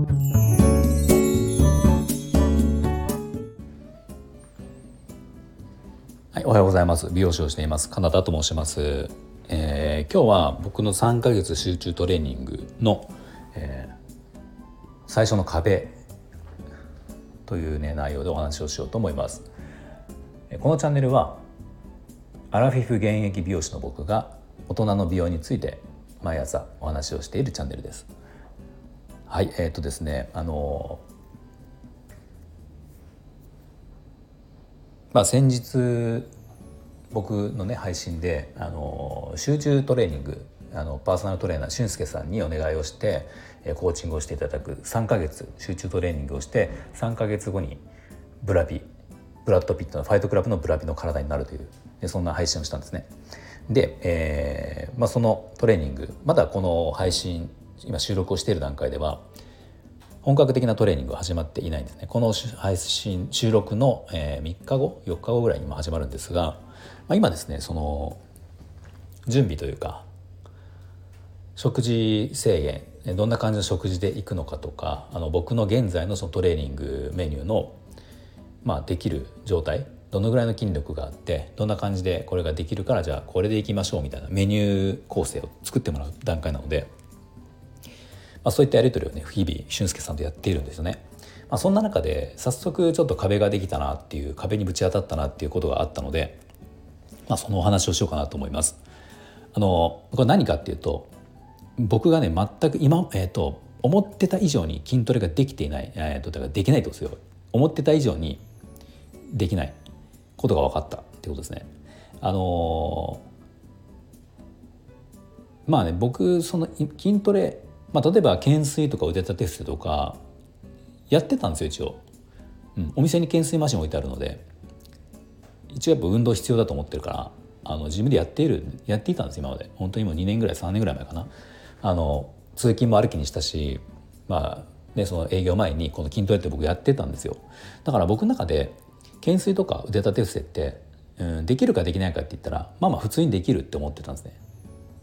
はい、おはようございます。美容師をしています。カナダと申します。えー、今日は僕の3ヶ月集中トレーニングの、えー、最初の壁というね内容でお話をしようと思います。このチャンネルはアラフィフ現役美容師の僕が大人の美容について毎朝お話をしているチャンネルです。はいえー、とですねあのまあ先日僕のね配信であの集中トレーニングあのパーソナルトレーナー俊介さんにお願いをしてコーチングをしていただく3ヶ月集中トレーニングをして3ヶ月後にブラピブラッド・ピットのファイトクラブのブラピの体になるというそんな配信をしたんですね。で、えーまあ、そのトレーニングまだこの配信今収録をしている段階では本格的なトレーニングは始まっていないんですね。この配信収録の、え、3日後4日後ぐらいにも始まるんですが、まあ、今ですねその準備というか食事制限どんな感じの食事でいくのかとかあの僕の現在のそのトレーニングメニューの、まあ、できる状態どのぐらいの筋力があってどんな感じでこれができるからじゃあこれでいきましょうみたいなメニュー構成を作ってもらう段階なので、まあ、そういったやり取りをね日々俊介さんとやっているんですよね。まあ、そんな中で早速ちょっと壁ができたなっていう壁にぶち当たったなっていうことがあったので、まあ、そのお話をしようかなと思います。あのこれ何かっていうと僕がね全く今、えーと、思ってた以上に筋トレができていない、えーと、だからできないってことですよ思ってた以上にできないことが分かったってことですね。あのー、まあね僕その筋トレ、まあ、例えば懸垂とか腕立て伏せとかやってたんですよ一応、うん、お店に懸垂マシン置いてあるので一応やっぱ運動必要だと思ってるからあの自分でやっているやっていたんです今まで。本当にもう2年ぐらい3年ぐらい前かな。あの通勤も歩きにしたしまあねその営業前にこの筋トレって僕やってたんですよ。だから僕の中で懸垂とか腕立て伏せって、うん、できるかできないかって言ったらまあまあ普通にできるって思ってたんですね。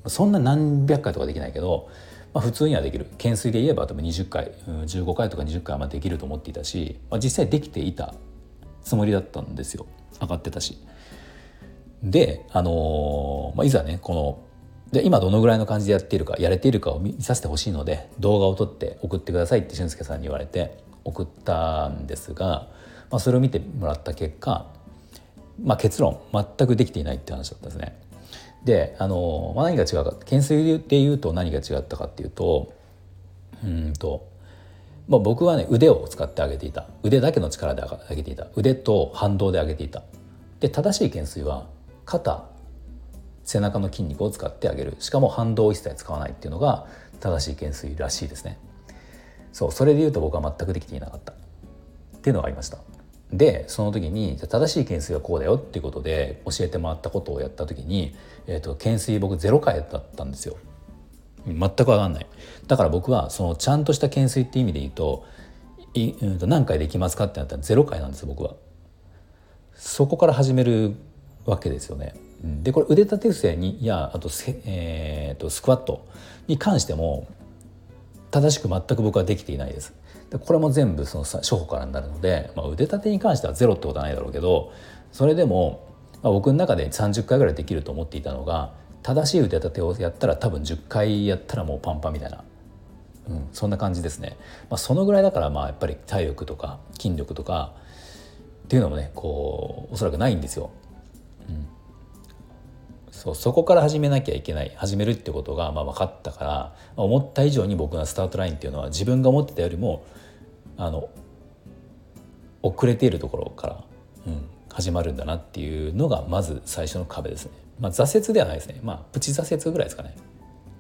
そんな何百回とかできないけど、まあ、普通にはできる懸垂で言えば多分20回、15回とか20回はできると思っていたし、まあ、実際できていたつもりだったんですよ上がってたし。で、あのー、まあ、いざねこので今どのぐらいの感じでやっているかやれているかを見させてほしいので動画を撮って送ってくださいって俊介さんに言われて送ったんですがまあ、それを見てもらった結果、まあ、結論全くできていないって話だったんですね。であの、まあ、何が違うか懸垂でいうと何が違ったかっていうとうんと、まあ、僕はね腕を使ってあげていた。腕だけの力で上げていた。腕と反動で上げていた。で正しい懸垂は肩背中の筋肉を使ってあげる。しかも反動を一切使わないっていうのが正しい懸垂らしいですね。そうそれでいうと僕は全くできていなかった。っていうのがありました。でその時に正しい懸垂はこうだよっていうことで教えてもらったことをやった時に、えーと、懸垂僕0回だったんですよ。全く分かんない。だから僕はそのちゃんとした懸垂って意味で言うとい、うん、と何回できますかってなったら0回なんです僕は。そこから始めるわけですよね。でこれ腕立て伏せにいやあと,、えーとスクワットに関しても正しく全く僕はできていないです。でこれも全部その初歩からになるので、まあ、腕立てに関してはゼロってことはないだろうけどそれでも、まあ、僕の中で30回ぐらいできると思っていたのが正しい腕立てをやったら多分10回やったらもうパンパンみたいな、うん、そんな感じですね、まあ、そのぐらいだからまあやっぱり体力とか筋力とかっていうのもねこうおそらくないんですよ。うん。そうそこから始めなきゃいけない始めるってことがまあ分かったから、思った以上に僕のスタートラインっていうのは自分が思ってたよりもあの遅れているところから、うん、始まるんだなっていうのがまず最初の壁ですね。まあ、挫折ではないですね。まあ、プチ挫折ぐらいですかね。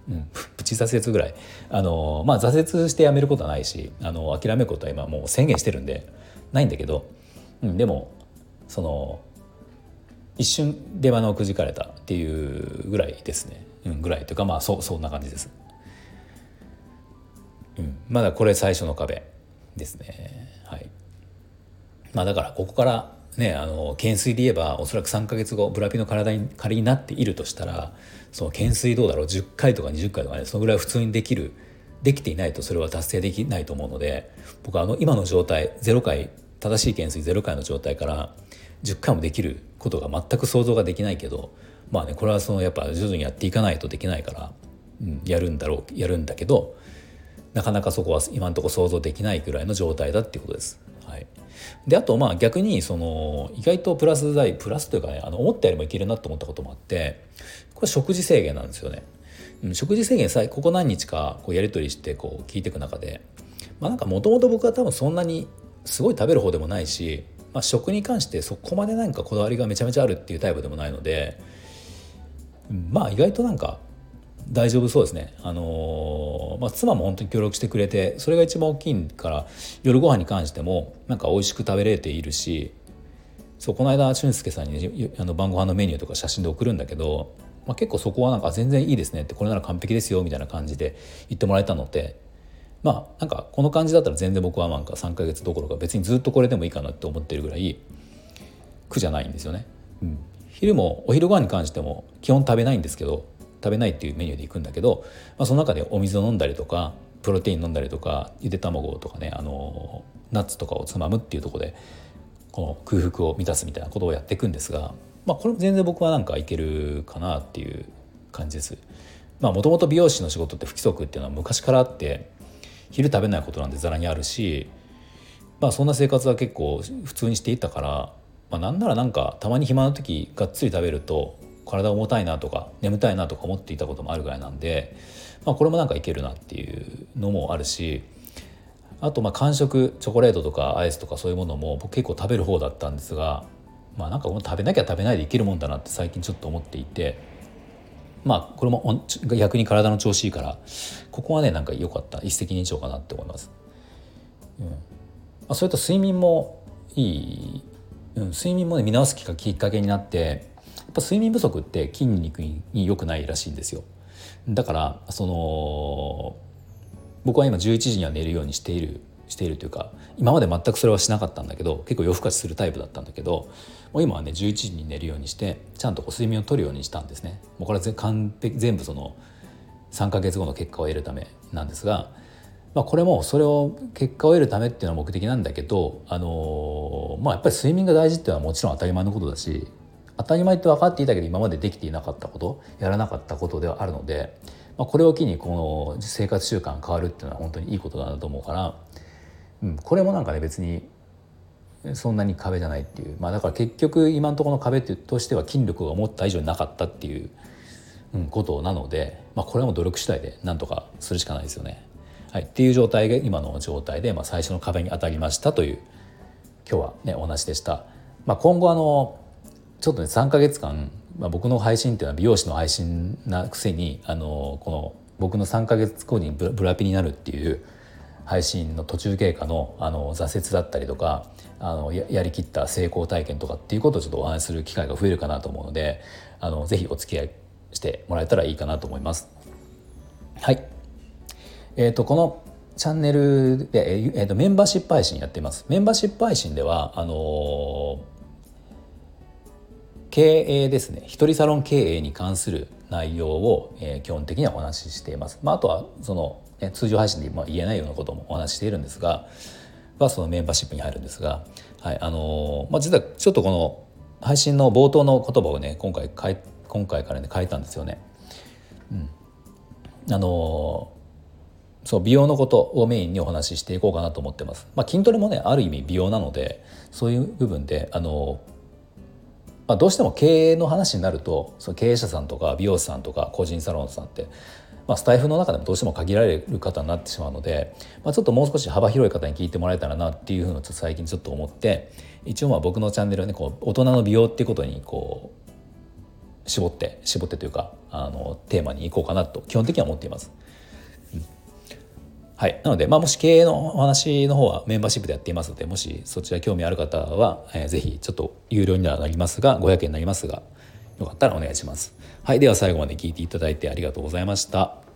うん、プチ挫折ぐらい。あの、まあ、挫折してやめることはないし、あの、諦めることは今もう宣言してるんで、ないんだけど、うん、でも、その、一瞬出花をくじかれたっていうぐらいですね、うん、ぐらいというかまあそそんな感じです、うん、まだこれ最初の壁ですね。はい。まあだからここからねあの懸垂で言えばおそらく3か月後ブラピの体に仮になっているとしたらその懸垂どうだろう10回とか20回とかねそのぐらい普通にできるできていないとそれは達成できないと思うので僕はあの今の状態0回正しい懸垂0回の状態から10回もできることが全く想像ができないけどまあねこれはそのやっぱ徐々にやっていかないとできないから、うん、やるんだろうやるんだけどなかなかそこは今のところ想像できないぐらいの状態だっていうことです。はい、であとまあ逆にその意外とプラス剤プラスというかねあの思ったよりもいけるなと思ったこともあってこれ食事制限なんですよね。食事制限さここ何日かこうやり取りしてこう聞いていく中で、まあ、なんかもともと僕は多分そんなにすごい食べる方でもないし、まあ、食に関してそこまでなんかこだわりがめちゃめちゃあるっていうタイプでもないのでまあ意外となんか大丈夫そうですね。あのー、まあ、妻も本当に協力してくれてそれが一番大きいから夜ご飯に関してもなんか美味しく食べれているしそうこの間俊介さんに、あの晩ご飯のメニューとか写真で送るんだけどまあ、結構そこはなんか全然いいですねってこれなら完璧ですよみたいな感じで言ってもらえたのでまあなんかこの感じだったら全然僕はなんか3ヶ月どころか別にずっとこれでもいいかなって思ってるぐらい苦じゃないんですよね。うん、昼もお昼ご飯に関しても基本食べないんですけど食べないっていうメニューで行くんだけど、まあ、その中でお水を飲んだりとかプロテイン飲んだりとかゆで卵とかねあのナッツとかをつまむっていうとこでこの空腹を満たすみたいなことをやっていくんですがまあこれも全然僕はなんかいけるかなっていう感じです。まあもともと美容師の仕事って不規則っていうのは昔からあって昼食べないことなんてざらにあるしまあそんな生活は結構普通にしていたから、まあ、なんならなんかたまに暇な時がっつり食べると体重たいなとか眠たいなとか思っていたこともあるぐらいなんで、まあ、これもなんかいけるなっていうのもあるしあとまあ間食チョコレートとかアイスとかそういうものも僕結構食べる方だったんですがまあなんか食べなきゃ食べないでいけるもんだなって最近ちょっと思っていてまあこれも逆に体の調子いいからここはねなんか良かった。一石二鳥かなって思います。うん。まあ、それと睡眠もいい、うん、睡眠もね見直すきっかけになってやっぱ睡眠不足って筋肉に良くないらしいんですよ。だからその僕は今11時には寝るようにしている。しているというか今まで全くそれはしなかったんだけど結構夜更かしするタイプだったんだけどもう今はね11時に寝るようにしてちゃんとこう睡眠をとるようにしたんですねもうこれは完璧全部その3か月後の結果を得るためなんですが、まあ、これもそれを結果を得るためっていうのは目的なんだけど、あのー、まあ、やっぱり睡眠が大事っていうのはもちろん当たり前のことだし当たり前って分かっていたけど今までできていなかったことやらなかったことではあるので、まあ、これを機にこの生活習慣変わるっていうのは本当にいいことだなと思うから。うん、これもなんかね別にそんなに壁じゃないっていうまあだから結局今のところの壁としては筋力が思った以上になかったっていう、うん、ことなので、まあ、これはもう努力次第でなんとかするしかないですよね。はい、っていう状態が今の状態で、まあ、最初の壁に当たりましたという今日はねお話でした。まあ、今後あのちょっとね3か月間、まあ、僕の配信っていうのは美容師の配信なくせにあのこの僕の3か月後にブラピになるっていう配信の途中経過のあの挫折だったりとかあのやりきった成功体験とかっていうことをちょっとお話しする機会が増えるかなと思うのであのぜひお付き合いしてもらえたらいいかなと思います。はい、えーと、このチャンネルで、えーと、メンバーシップ配信やっています。メンバーシップ配信ではあのー、経営ですね一人サロン経営に関する内容を、えー、基本的にはお話ししています。まあ、あとはそのね、通常配信でまあ言えないようなこともお話ししているんですががそのメンバーシップに入るんですが、はいあのまあ、実はちょっとこの配信の冒頭の言葉をね今回変え今回からね変えたんですよね。うん、あのそう美容のことをメインにお話ししていこうかなと思ってます。まあ、筋トレもねある意味美容なのでそういう部分であのまあ、どうしても経営の話になるとその経営者さんとか美容師さんとか個人サロンさんってまあ、スタイフの中でもどうしても限られる方になってしまうので、まあ、ちょっともう少し幅広い方に聞いてもらえたらなっていうふうのちょっと最近ちょっと思って一応まあ僕のチャンネルはねこう大人の美容っていうことにこう絞って絞ってというかあのテーマにいこうかなと基本的には思っています。はい、なので、まあ、もし経営のお話の方はメンバーシップでやっていますのでもしそちら興味ある方は、えー、ぜひちょっと有料にはなりますが500円になりますがよかったらお願いします。はい、では最後まで聞いていただいてありがとうございました。